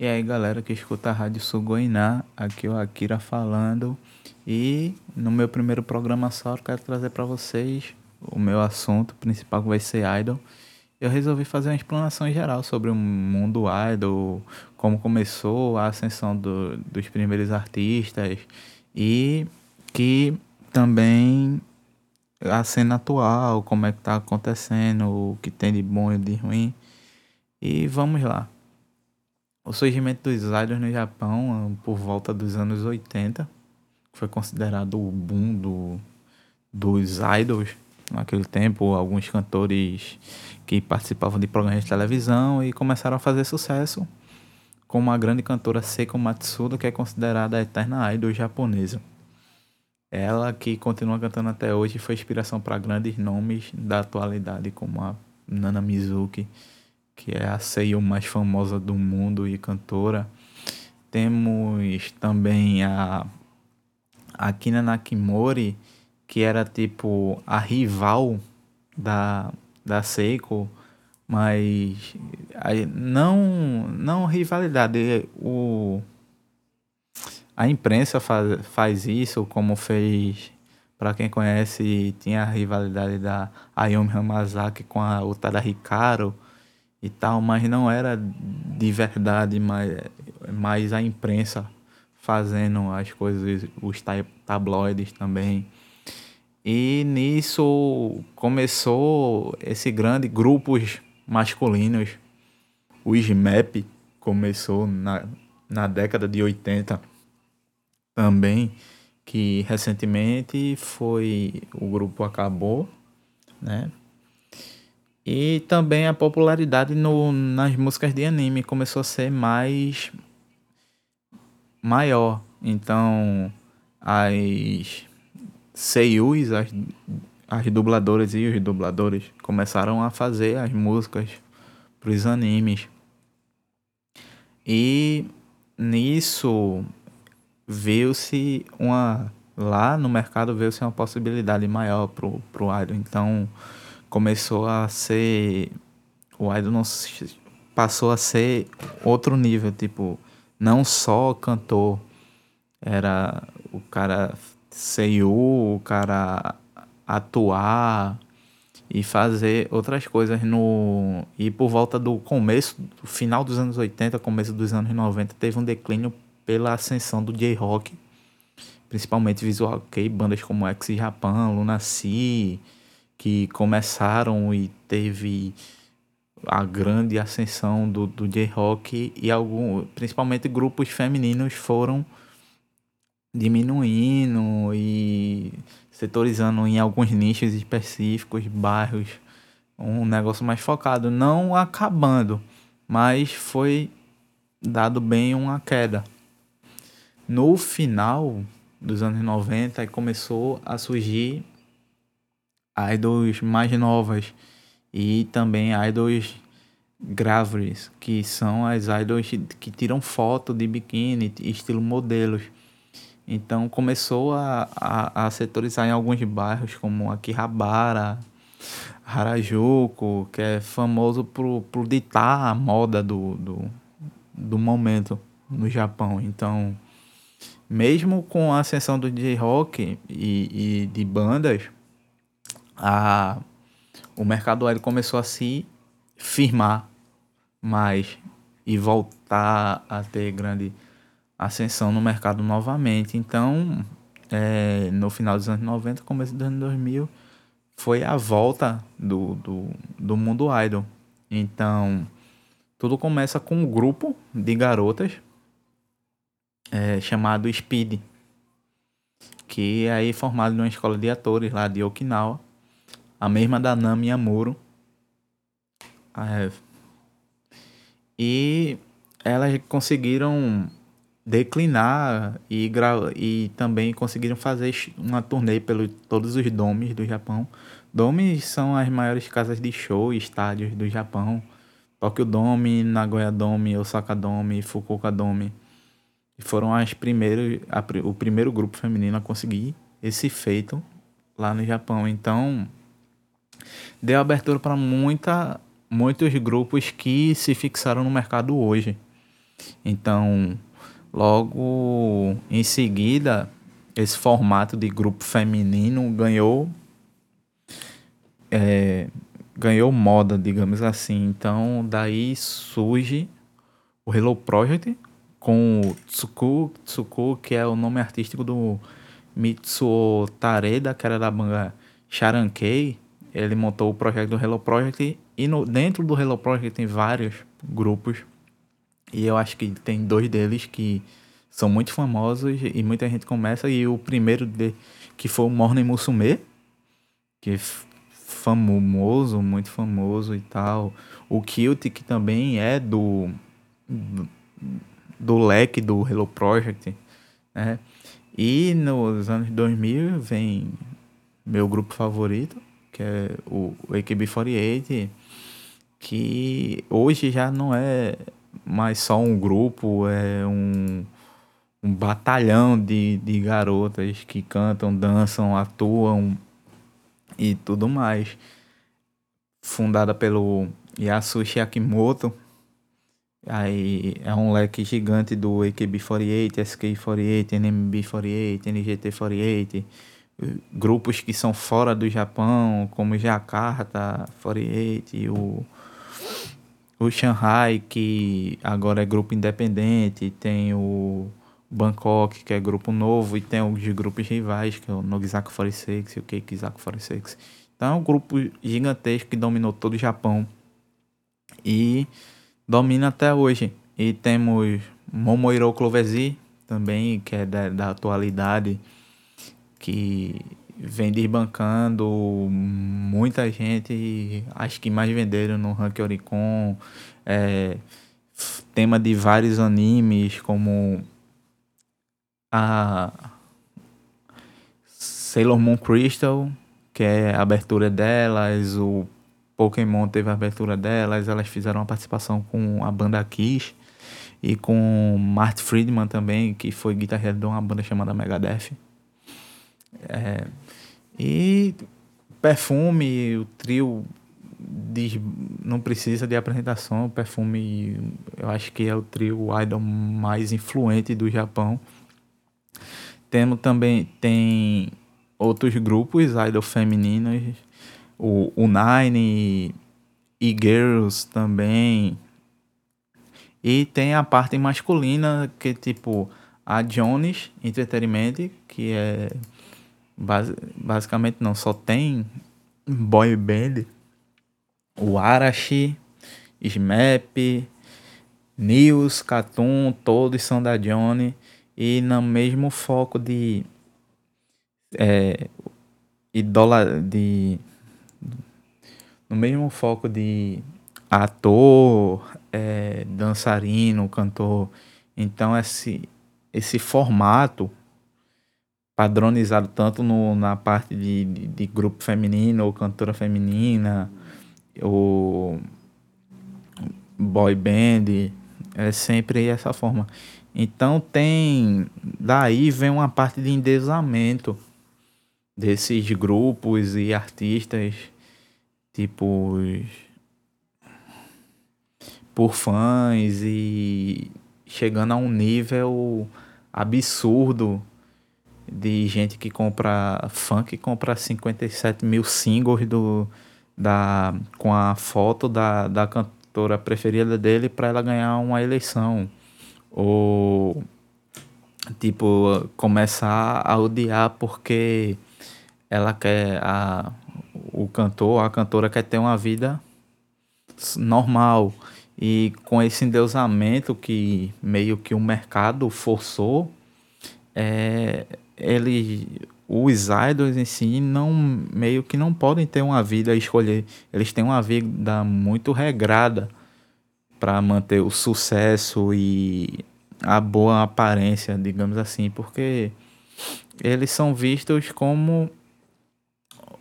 E aí galera que escuta a Rádio Sugoiná, aqui é o Akira falando. E no meu primeiro programa só eu quero trazer para vocês o meu assunto principal que vai ser Idol. Eu resolvi fazer uma explanação geral sobre o mundo Idol, como começou a ascensão do, dos primeiros artistas e que também a cena atual, como é que tá acontecendo, o que tem de bom e de ruim. E vamos lá. O surgimento dos idols no Japão por volta dos anos 80 foi considerado o boom do, dos idols naquele tempo, alguns cantores que participavam de programas de televisão e começaram a fazer sucesso, como a grande cantora Seiko Matsuda, que é considerada a eterna idol japonesa. Ela, que continua cantando até hoje, foi inspiração para grandes nomes da atualidade, como a Nana Mizuki, que é a seiyuu mais famosa do mundo e cantora. Temos também a Akina Nakimori, que era tipo a rival da, da Seiko, mas não não rivalidade, o a imprensa faz, faz isso, como fez para quem conhece, tinha a rivalidade da Ayumi Hamazaki com a Utada Hikaru e tal, mas não era de verdade, mas, mas a imprensa fazendo as coisas, os tabloides também. E nisso começou esse grande grupos masculinos. O SMAP começou na, na década de 80 também, que recentemente foi o grupo acabou, né? E também a popularidade no, nas músicas de anime começou a ser mais maior. Então, as seiyus, as, as dubladoras e os dubladores começaram a fazer as músicas para os animes. E nisso viu-se uma lá no mercado viu-se uma possibilidade maior pro pro idol. Então começou a ser o idol passou a ser outro nível, tipo, não só cantor, era o cara Seiyu, o cara atuar e fazer outras coisas no e por volta do começo, do final dos anos 80, começo dos anos 90, teve um declínio pela ascensão do J-Rock, principalmente visual kei, bandas como X Japan, Lunacy, que começaram e teve a grande ascensão do, do J-Rock e algum, principalmente grupos femininos foram diminuindo e setorizando em alguns nichos específicos, bairros, um negócio mais focado, não acabando, mas foi dado bem uma queda. No final dos anos 90 começou a surgir idols mais novas e também idols grávidas, que são as idols que tiram foto de biquíni, estilo modelos. Então começou a, a, a setorizar em alguns bairros, como Akihabara, Harajuku, que é famoso por, por ditar a moda do, do, do momento no Japão. Então, mesmo com a ascensão do J-Rock e, e de bandas, a, o mercado aéreo começou a se firmar mais e voltar a ter grande ascensão no mercado novamente. Então, é, no final dos anos 90, começo dos anos 2000, foi a volta do, do, do mundo idol. Então, tudo começa com um grupo de garotas é, chamado Speed, que é aí formado numa escola de atores lá de Okinawa, a mesma da Nami Amuro. E elas conseguiram declinar e, e também conseguiram fazer uma turnê pelos todos os domes do Japão. Domes são as maiores casas de show e estádios do Japão. Tokyo Dome, Nagoya Dome, Osaka Dome, Fukuoka Dome. E foram as primeiras, a, o primeiro grupo feminino a conseguir esse feito lá no Japão. Então, deu abertura para muita, muitos grupos que se fixaram no mercado hoje. Então, logo em seguida, esse formato de grupo feminino ganhou é, ganhou moda, digamos assim. Então, daí surge o Hello Project com o Tsuku, Tsuku, que é o nome artístico do Mitsuo Tareda, que era da banda Sharankei. Ele montou o projeto do Hello Project e no, dentro do Hello Project tem vários grupos. E eu acho que tem dois deles que são muito famosos e muita gente começa. E o primeiro de, que foi o Morning Musume, que é famoso, muito famoso e tal. O Kilt, que também é do, do, do leque do Hello Project, né? E nos anos 2000 vem meu grupo favorito, que é o AKB48, que hoje já não é mais só um grupo, é um um batalhão de, de garotas que cantam, dançam, atuam e tudo mais. Fundada pelo Yasushi Akimoto. Aí é um leque gigante do AKB48, SK48, NMB48, NGT48, grupos que são fora do Japão, como Jakarta 48, o o Shanghai, que agora é grupo independente, tem o Bangkok, que é grupo novo, e tem os grupos rivais, que é o Nogizaku 46 e o Keikizaku 46. Então é um grupo gigantesco que dominou todo o Japão e domina até hoje. E temos Momoiro Clovesi também, que é da, da atualidade, que vem desbancando muita gente, acho que mais venderam no Rank Oricon, é, tema de vários animes como a Sailor Moon Crystal, que é a abertura delas, o Pokémon teve a abertura delas, elas fizeram uma participação com a banda Kiss e com Marty Friedman também, que foi guitarrista de uma banda chamada Megadeth. É, e Perfume, o trio diz, não precisa de apresentação, o Perfume eu acho que é o trio idol mais influente do Japão. Temos também tem outros grupos idol femininos, o, o Nine e Girls também. E tem a parte masculina que tipo a Jones Entertainment, que é basicamente não só tem boy band, o Arashi, SMAP, News, Cartoon, todos são da Johnny e no mesmo foco de é, idola de no mesmo foco de ator, é, dançarino, cantor. Então esse esse formato padronizado tanto no, na parte de, de, de grupo feminino ou cantora feminina ou boy band é sempre essa forma então tem. Daí vem uma parte de endeusamento desses grupos e artistas, tipo. por fãs e chegando a um nível absurdo de gente que compra que compra 57 mil singles do, da, com a foto da, da cantora preferida dele para ela ganhar uma eleição. Ou tipo começar a odiar porque ela quer a o cantor, a cantora quer ter uma vida normal. E com esse endeusamento que meio que o mercado forçou, é, ele, os idols em si não meio que não podem ter uma vida a escolher, eles têm uma vida muito regrada para manter o sucesso e a boa aparência, digamos assim, porque eles são vistos como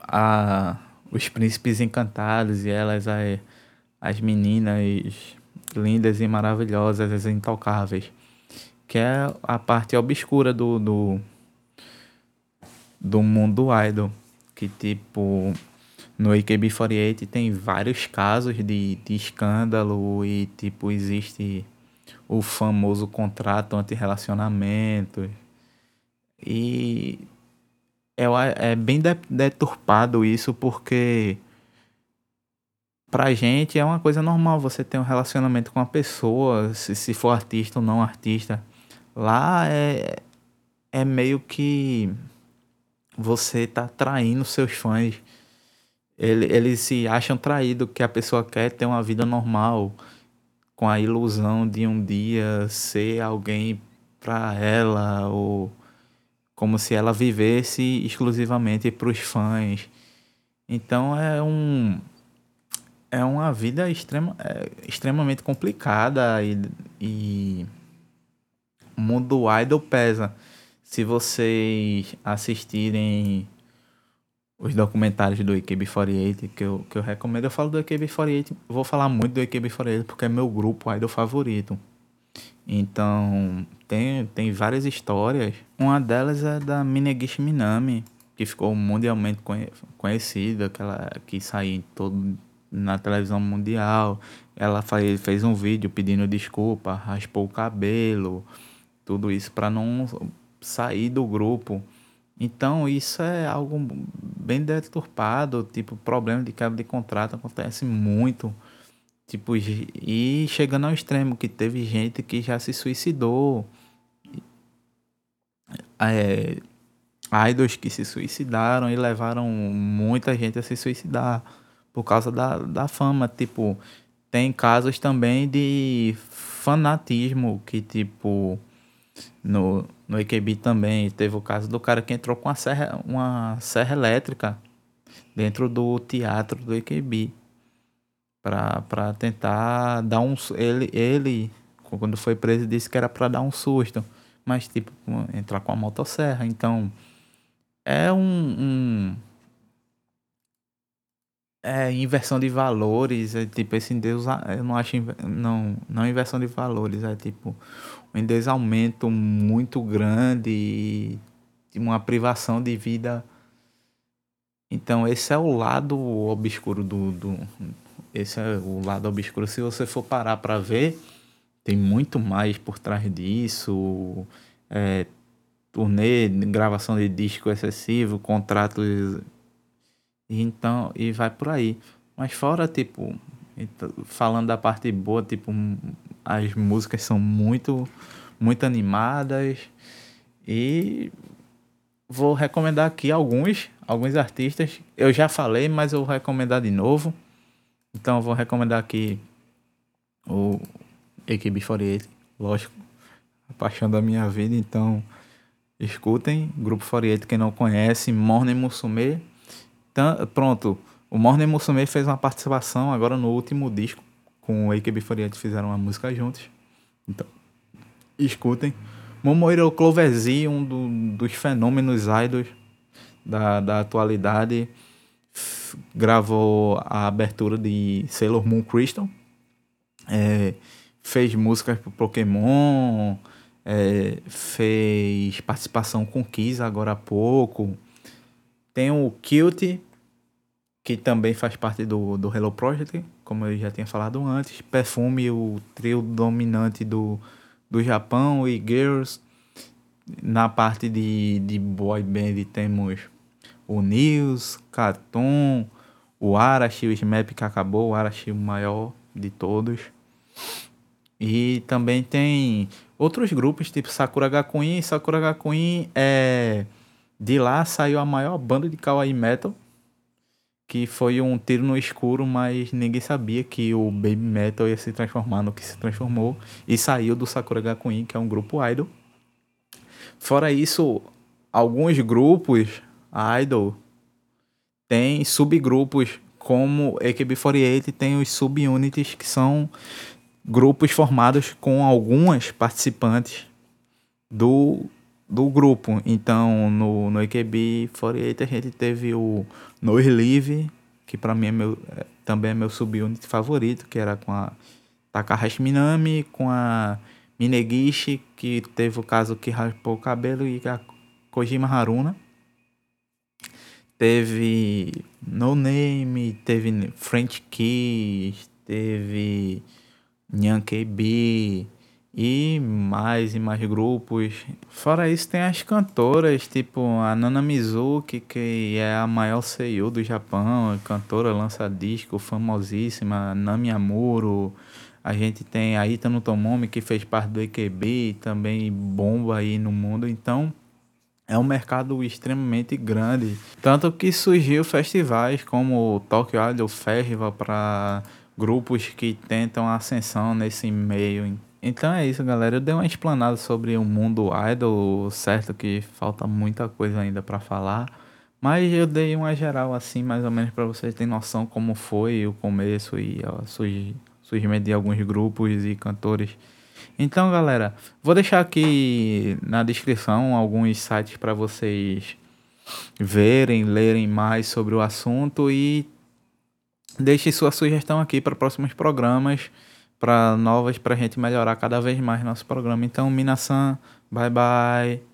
a, os príncipes encantados e elas as, as meninas lindas e maravilhosas, as intocáveis, que é a parte obscura do, do, do mundo idol, que tipo no AKB48 tem vários casos de, de escândalo e tipo existe o famoso contrato anti-relacionamento. E é, é bem deturpado isso porque pra gente é uma coisa normal você ter um relacionamento com uma pessoa, se, se for artista ou não artista. Lá é, é meio que você tá traindo seus fãs. Eles, eles se acham traídos que a pessoa quer ter uma vida normal, com a ilusão de um dia ser alguém para ela, ou como se ela vivesse exclusivamente para os fãs. Então é um é uma vida extrema, é, extremamente complicada e, e o mundo do idol pesa. Se vocês assistirem os documentários do AKB48 que eu, que eu recomendo, eu falo do AKB48, vou falar muito do AKB48 porque é meu grupo idol favorito. Então, tem, tem várias histórias. Uma delas é da Minegishi Minami, que ficou mundialmente conhecida, aquela que saiu todo na televisão mundial. Ela fez, fez um vídeo pedindo desculpa, raspou o cabelo, tudo isso para não sair do grupo. Então isso é algo bem deturpado, tipo, problema de quebra de contrato acontece muito. Tipo, e chegando ao extremo que teve gente que já se suicidou. É, idols que se suicidaram e levaram muita gente a se suicidar por causa da, da fama. Tipo, tem casos também de fanatismo que, tipo, no, no EQB também teve o caso do cara que entrou com uma serra, uma serra elétrica dentro do teatro do EQB para tentar dar um ele ele quando foi preso disse que era para dar um susto mas tipo entrar com a motosserra. Então é um, um é, inversão de valores, é tipo esse Deus, eu não acho não, não inversão de valores, é tipo um endeusamento muito grande e uma privação de vida. Então esse é o lado obscuro do, do esse é o lado obscuro. Se você for parar para ver, tem muito mais por trás disso. É, turnê, gravação de disco excessivo, contratos e então, e vai por aí. Mas fora, tipo, então, falando da parte boa, tipo, as músicas são muito, muito animadas. E vou recomendar aqui alguns, alguns artistas. Eu já falei, mas eu vou recomendar de novo. Então eu vou recomendar aqui o AKB48, lógico, a paixão da minha vida. Então escutem, Grupo 48, quem não conhece, Morning Musume então, pronto, o Morning Musume fez uma participação agora no último disco, com o AKB48 fizeram uma música juntos. Então, escutem. Momohiro Cloverzi, um do, dos fenômenos idols da, da atualidade, gravou a abertura de Sailor Moon Crystal, é, fez músicas pro Pokémon, é, fez participação com Kiss agora há pouco, tem o Cute, que também faz parte do, do Hello Project, como eu já tinha falado antes. Perfume, o trio dominante do, do Japão, e Girls. Na parte de, de boy band temos o News, Cartoon, o Arashi, o Smap que acabou, o Arashi o maior de todos. E também tem outros grupos, tipo Sakura Gakuin. Sakura Gakuin é de lá saiu a maior banda de kawaii metal, que foi um tiro no escuro, mas ninguém sabia que o baby metal ia se transformar no que se transformou e saiu do Sakura Gakuin, que é um grupo idol. Fora isso, alguns grupos idol têm subgrupos como AKB48 tem os subunits que são grupos formados com algumas participantes do do grupo. Então, no, no AKB 48 a gente teve o No Relive, que para mim é meu, é, também é meu subunit favorito, que era com a Takahashi Minami, com a Minegishi, que teve o caso que raspou o cabelo, e a Kojima Haruna. Teve No Name, teve French Kiss, teve Nyan KB, e mais e mais grupos. Fora isso, tem as cantoras, tipo a Nana Mizuki, que é a maior seiyuu do Japão, cantora, lança disco, famosíssima, Nami Amuro. A gente tem a Itano Tomomi, que fez parte do EKB, também bomba aí no mundo. Então, é um mercado extremamente grande. Tanto que surgiu festivais como o Tokyo Idol Festival para grupos que tentam ascensão nesse meio. Então é isso, galera. Eu dei uma explanada sobre o mundo idol, certo que falta muita coisa ainda para falar, mas eu dei uma geral assim, mais ou menos para vocês terem noção como foi o começo e o surgimento de alguns grupos e cantores. Então, galera, vou deixar aqui na descrição alguns sites para vocês verem, lerem mais sobre o assunto e deixe sua sugestão aqui para próximos programas para novas para a gente melhorar cada vez mais nosso programa. Então, Minasan, bye bye.